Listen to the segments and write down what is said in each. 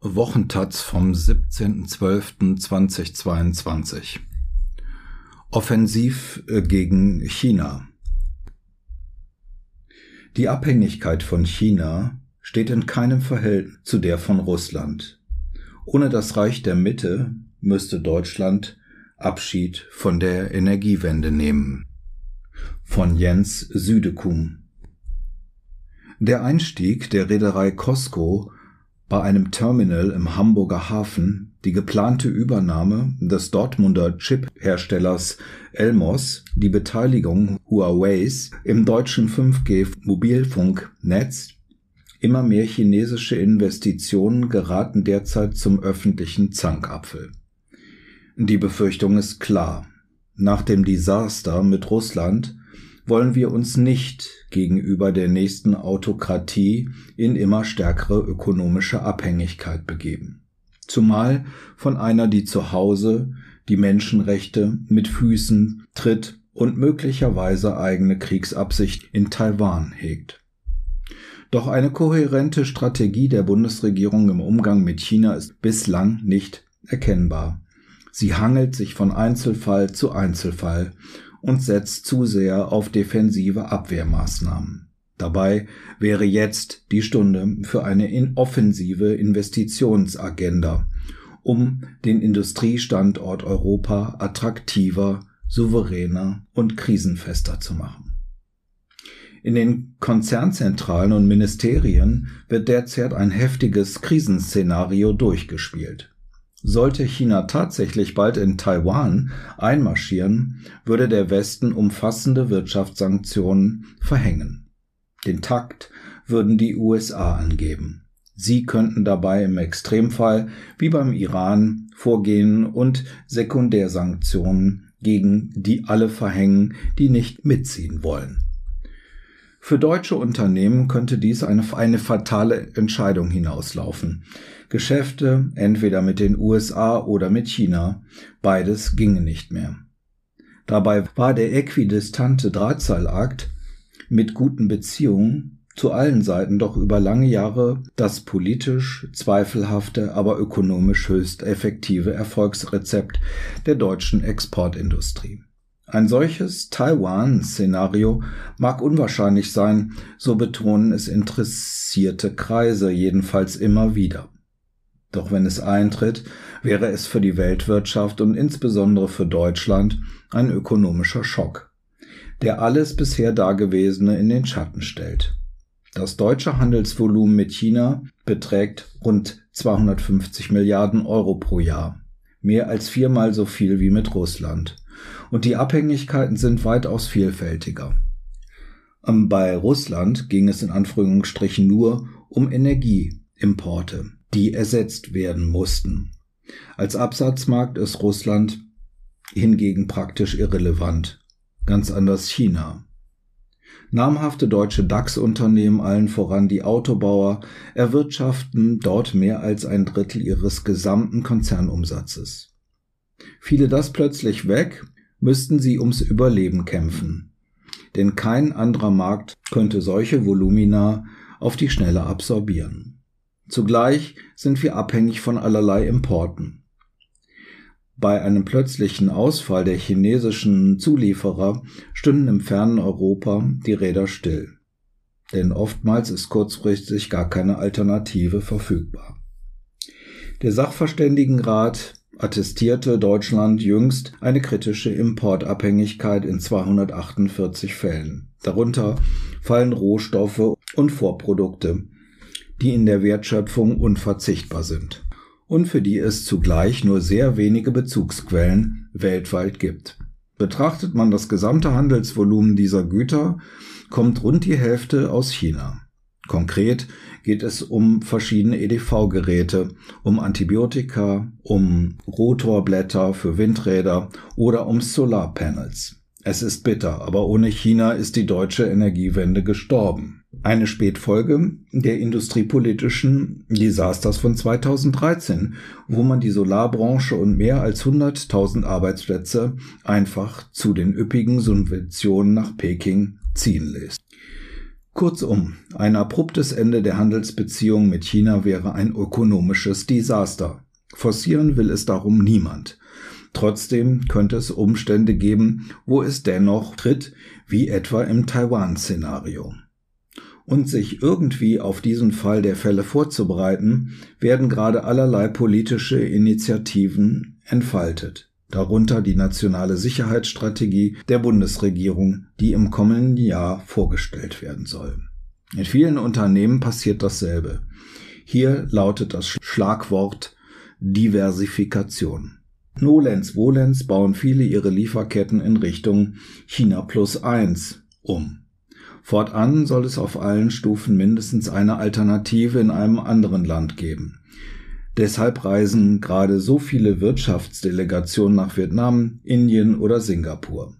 Wochentaz vom 17.12.2022 Offensiv äh, gegen China Die Abhängigkeit von China steht in keinem Verhältnis zu der von Russland. Ohne das Reich der Mitte müsste Deutschland Abschied von der Energiewende nehmen. Von Jens Südekum Der Einstieg der Reederei Costco bei einem Terminal im Hamburger Hafen die geplante Übernahme des Dortmunder Chip-Herstellers Elmos, die Beteiligung Huaweis im deutschen 5G-Mobilfunknetz, immer mehr chinesische Investitionen geraten derzeit zum öffentlichen Zankapfel. Die Befürchtung ist klar. Nach dem Desaster mit Russland wollen wir uns nicht gegenüber der nächsten Autokratie in immer stärkere ökonomische Abhängigkeit begeben. Zumal von einer, die zu Hause die Menschenrechte mit Füßen tritt und möglicherweise eigene Kriegsabsicht in Taiwan hegt. Doch eine kohärente Strategie der Bundesregierung im Umgang mit China ist bislang nicht erkennbar. Sie hangelt sich von Einzelfall zu Einzelfall und setzt zu sehr auf defensive Abwehrmaßnahmen. Dabei wäre jetzt die Stunde für eine offensive Investitionsagenda, um den Industriestandort Europa attraktiver, souveräner und krisenfester zu machen. In den Konzernzentralen und Ministerien wird derzeit ein heftiges Krisenszenario durchgespielt. Sollte China tatsächlich bald in Taiwan einmarschieren, würde der Westen umfassende Wirtschaftssanktionen verhängen. Den Takt würden die USA angeben. Sie könnten dabei im Extremfall wie beim Iran vorgehen und Sekundärsanktionen gegen die alle verhängen, die nicht mitziehen wollen. Für deutsche Unternehmen könnte dies eine, eine fatale Entscheidung hinauslaufen. Geschäfte entweder mit den USA oder mit China, beides ginge nicht mehr. Dabei war der äquidistante Drahtseilakt mit guten Beziehungen zu allen Seiten doch über lange Jahre das politisch zweifelhafte, aber ökonomisch höchst effektive Erfolgsrezept der deutschen Exportindustrie. Ein solches Taiwan-Szenario mag unwahrscheinlich sein, so betonen es interessierte Kreise jedenfalls immer wieder. Doch wenn es eintritt, wäre es für die Weltwirtschaft und insbesondere für Deutschland ein ökonomischer Schock, der alles bisher Dagewesene in den Schatten stellt. Das deutsche Handelsvolumen mit China beträgt rund 250 Milliarden Euro pro Jahr, mehr als viermal so viel wie mit Russland und die Abhängigkeiten sind weitaus vielfältiger. Ähm, bei Russland ging es in Anführungsstrichen nur um Energieimporte, die ersetzt werden mussten. Als Absatzmarkt ist Russland hingegen praktisch irrelevant, ganz anders China. Namhafte deutsche DAX-Unternehmen, allen voran die Autobauer, erwirtschaften dort mehr als ein Drittel ihres gesamten Konzernumsatzes. Fiele das plötzlich weg, müssten sie ums Überleben kämpfen. Denn kein anderer Markt könnte solche Volumina auf die Schnelle absorbieren. Zugleich sind wir abhängig von allerlei Importen. Bei einem plötzlichen Ausfall der chinesischen Zulieferer stünden im fernen Europa die Räder still. Denn oftmals ist kurzfristig gar keine Alternative verfügbar. Der Sachverständigenrat attestierte Deutschland jüngst eine kritische Importabhängigkeit in 248 Fällen. Darunter fallen Rohstoffe und Vorprodukte, die in der Wertschöpfung unverzichtbar sind und für die es zugleich nur sehr wenige Bezugsquellen weltweit gibt. Betrachtet man das gesamte Handelsvolumen dieser Güter, kommt rund die Hälfte aus China. Konkret geht es um verschiedene EDV-Geräte, um Antibiotika, um Rotorblätter für Windräder oder um Solarpanels. Es ist bitter, aber ohne China ist die deutsche Energiewende gestorben. Eine Spätfolge der industriepolitischen Desasters von 2013, wo man die Solarbranche und mehr als 100.000 Arbeitsplätze einfach zu den üppigen Subventionen nach Peking ziehen lässt. Kurzum, ein abruptes Ende der Handelsbeziehungen mit China wäre ein ökonomisches Desaster. Forcieren will es darum niemand. Trotzdem könnte es Umstände geben, wo es dennoch tritt, wie etwa im Taiwan-Szenario. Und sich irgendwie auf diesen Fall der Fälle vorzubereiten, werden gerade allerlei politische Initiativen entfaltet, darunter die nationale Sicherheitsstrategie der Bundesregierung, die im kommenden Jahr vorgestellt werden soll. In vielen Unternehmen passiert dasselbe. Hier lautet das Schlagwort Diversifikation. Nolens Volens bauen viele ihre Lieferketten in Richtung China plus eins um. Fortan soll es auf allen Stufen mindestens eine Alternative in einem anderen Land geben. Deshalb reisen gerade so viele Wirtschaftsdelegationen nach Vietnam, Indien oder Singapur.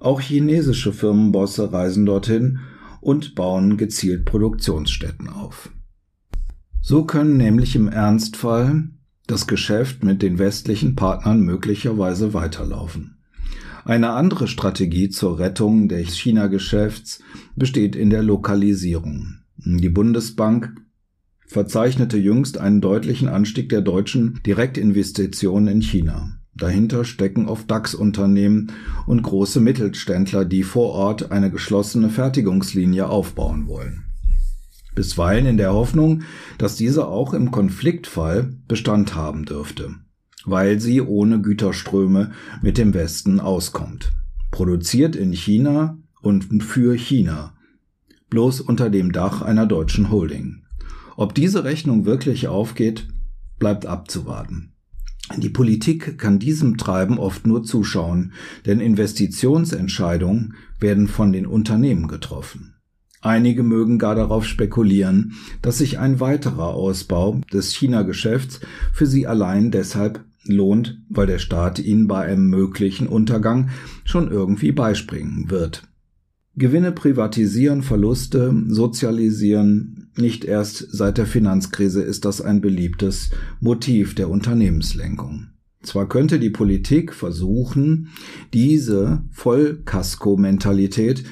Auch chinesische Firmenbosse reisen dorthin und bauen gezielt Produktionsstätten auf. So können nämlich im Ernstfall das Geschäft mit den westlichen Partnern möglicherweise weiterlaufen. Eine andere Strategie zur Rettung des China-Geschäfts besteht in der Lokalisierung. Die Bundesbank verzeichnete jüngst einen deutlichen Anstieg der deutschen Direktinvestitionen in China. Dahinter stecken oft DAX-Unternehmen und große Mittelständler, die vor Ort eine geschlossene Fertigungslinie aufbauen wollen bisweilen in der Hoffnung, dass diese auch im Konfliktfall Bestand haben dürfte, weil sie ohne Güterströme mit dem Westen auskommt. Produziert in China und für China, bloß unter dem Dach einer deutschen Holding. Ob diese Rechnung wirklich aufgeht, bleibt abzuwarten. Die Politik kann diesem Treiben oft nur zuschauen, denn Investitionsentscheidungen werden von den Unternehmen getroffen. Einige mögen gar darauf spekulieren, dass sich ein weiterer Ausbau des China-Geschäfts für sie allein deshalb lohnt, weil der Staat ihnen bei einem möglichen Untergang schon irgendwie beispringen wird. Gewinne privatisieren, Verluste sozialisieren, nicht erst seit der Finanzkrise ist das ein beliebtes Motiv der Unternehmenslenkung. Zwar könnte die Politik versuchen, diese Vollkasko-Mentalität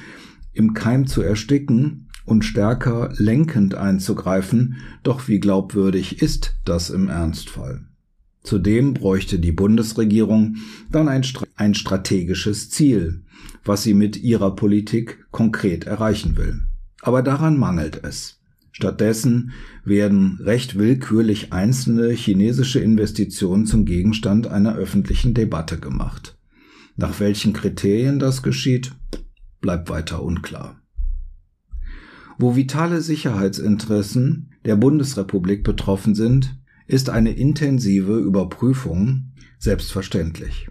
im Keim zu ersticken und stärker lenkend einzugreifen, doch wie glaubwürdig ist das im Ernstfall? Zudem bräuchte die Bundesregierung dann ein, ein, strategisches Ziel, was sie mit ihrer Politik konkret erreichen will. Aber daran mangelt es. Stattdessen werden recht willkürlich einzelne chinesische Investitionen zum Gegenstand einer öffentlichen Debatte gemacht. Nach welchen Kriterien das geschieht, bleibt weiter unklar. Wo vitale Sicherheitsinteressen der Bundesrepublik betroffen sind, ist eine intensive Überprüfung selbstverständlich.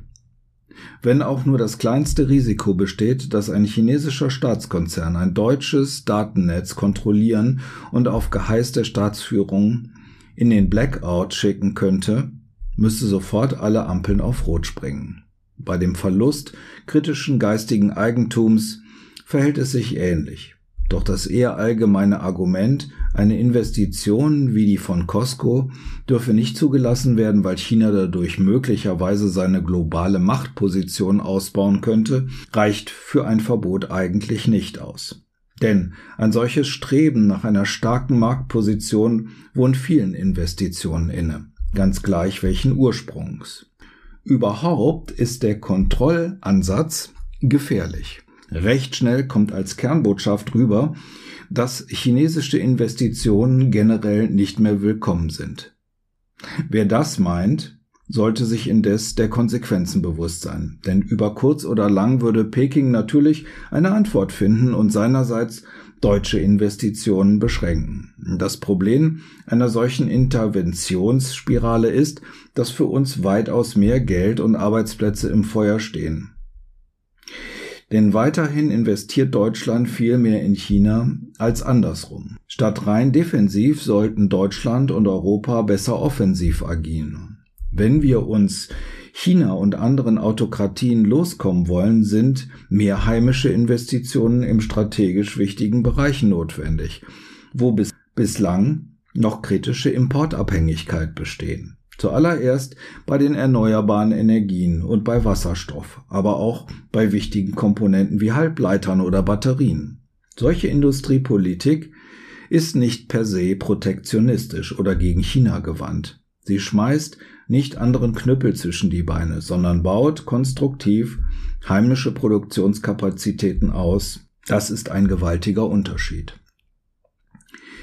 Wenn auch nur das kleinste Risiko besteht, dass ein chinesischer Staatskonzern ein deutsches Datennetz kontrollieren und auf Geheiß der Staatsführung in den Blackout schicken könnte, müsste sofort alle Ampeln auf Rot springen. Bei dem Verlust kritischen geistigen Eigentums verhält es sich ähnlich. Doch das eher allgemeine Argument, eine Investition wie die von Costco dürfe nicht zugelassen werden, weil China dadurch möglicherweise seine globale Machtposition ausbauen könnte, reicht für ein Verbot eigentlich nicht aus. Denn ein solches Streben nach einer starken Marktposition wohnt vielen Investitionen inne, ganz gleich welchen Ursprungs. Überhaupt ist der Kontrollansatz gefährlich. Recht schnell kommt als Kernbotschaft rüber, dass chinesische Investitionen generell nicht mehr willkommen sind. Wer das meint, sollte sich indes der Konsequenzen bewusst sein, denn über kurz oder lang würde Peking natürlich eine Antwort finden und seinerseits deutsche Investitionen beschränken. Das Problem einer solchen Interventionsspirale ist, dass für uns weitaus mehr Geld und Arbeitsplätze im Feuer stehen. Denn weiterhin investiert Deutschland viel mehr in China als andersrum. Statt rein defensiv sollten Deutschland und Europa besser offensiv agieren. Wenn wir uns China und anderen Autokratien loskommen wollen, sind mehr heimische Investitionen im strategisch wichtigen Bereichen notwendig, wo bis bislang noch kritische Importabhängigkeit bestehen. Zuallererst bei den erneuerbaren Energien und bei Wasserstoff, aber auch bei wichtigen Komponenten wie Halbleitern oder Batterien. Solche Industriepolitik ist nicht per se protektionistisch oder gegen China gewandt. Sie schmeißt nicht anderen Knüppel zwischen die Beine, sondern baut konstruktiv heimische Produktionskapazitäten aus. Das ist ein gewaltiger Unterschied.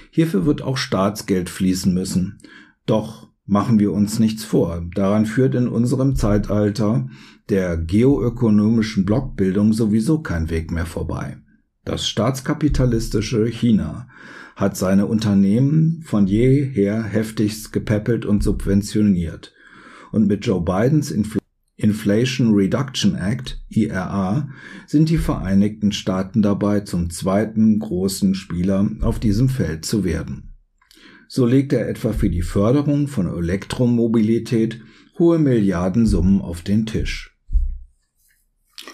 Hierfür wird auch Staatsgeld fließen müssen. Doch machen wir uns nichts vor. Daran führt in unserem Zeitalter der geoökonomischen Blockbildung sowieso kein Weg mehr vorbei. Das staatskapitalistische China hat seine Unternehmen von jeher heftigst gepäppelt und subventioniert. Und mit Joe Bidens Infl Inflation Reduction Act, IRA, sind die Vereinigten Staaten dabei, zum zweiten großen Spieler auf diesem Feld zu werden. So legt er etwa für die Förderung von Elektromobilität hohe Milliardensummen auf den Tisch.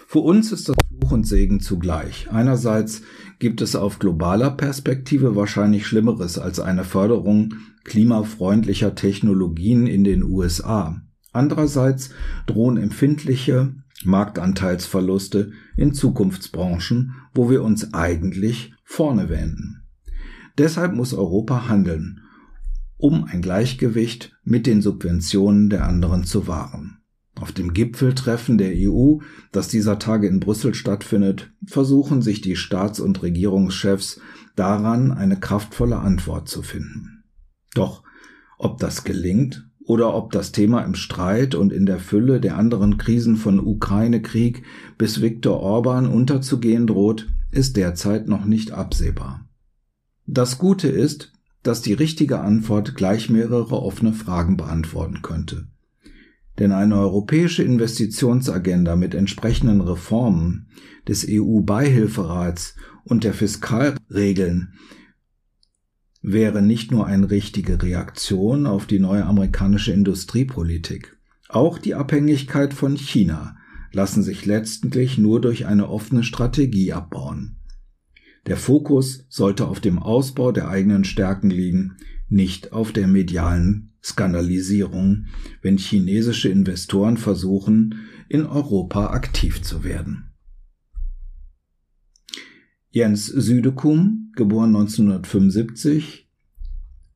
Für uns ist das Fluch und Segen zugleich. Einerseits gibt es auf globaler Perspektive wahrscheinlich Schlimmeres als eine Förderung klimafreundlicher Technologien in den USA. Andererseits drohen empfindliche Marktanteilsverluste in Zukunftsbranchen, wo wir uns eigentlich vorne wenden. Deshalb muss Europa handeln, um ein Gleichgewicht mit den Subventionen der anderen zu wahren. Auf dem Gipfeltreffen der EU, das dieser Tage in Brüssel stattfindet, versuchen sich die Staats- und Regierungschefs daran, eine kraftvolle Antwort zu finden. Doch ob das gelingt oder ob das Thema im Streit und in der Fülle der anderen Krisen von Ukraine-Krieg bis Viktor Orban unterzugehen droht, ist derzeit noch nicht absehbar. Das Gute ist, dass die richtige Antwort gleich mehrere offene Fragen beantworten könnte. Denn eine europäische Investitionsagenda mit entsprechenden Reformen des EU-Beihilferats und der Fiskalregeln wäre nicht nur eine richtige Reaktion auf die neue amerikanische Industriepolitik. Auch die Abhängigkeit von China lassen sich letztendlich nur durch eine offene Strategie abbauen. Der Fokus sollte auf dem Ausbau der eigenen Stärken liegen, nicht auf der medialen Skandalisierung, wenn chinesische Investoren versuchen, in Europa aktiv zu werden. Jens Südekum, geboren 1975,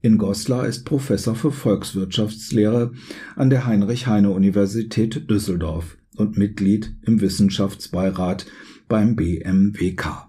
in Goslar ist Professor für Volkswirtschaftslehre an der Heinrich-Heine-Universität Düsseldorf und Mitglied im Wissenschaftsbeirat beim BMWK.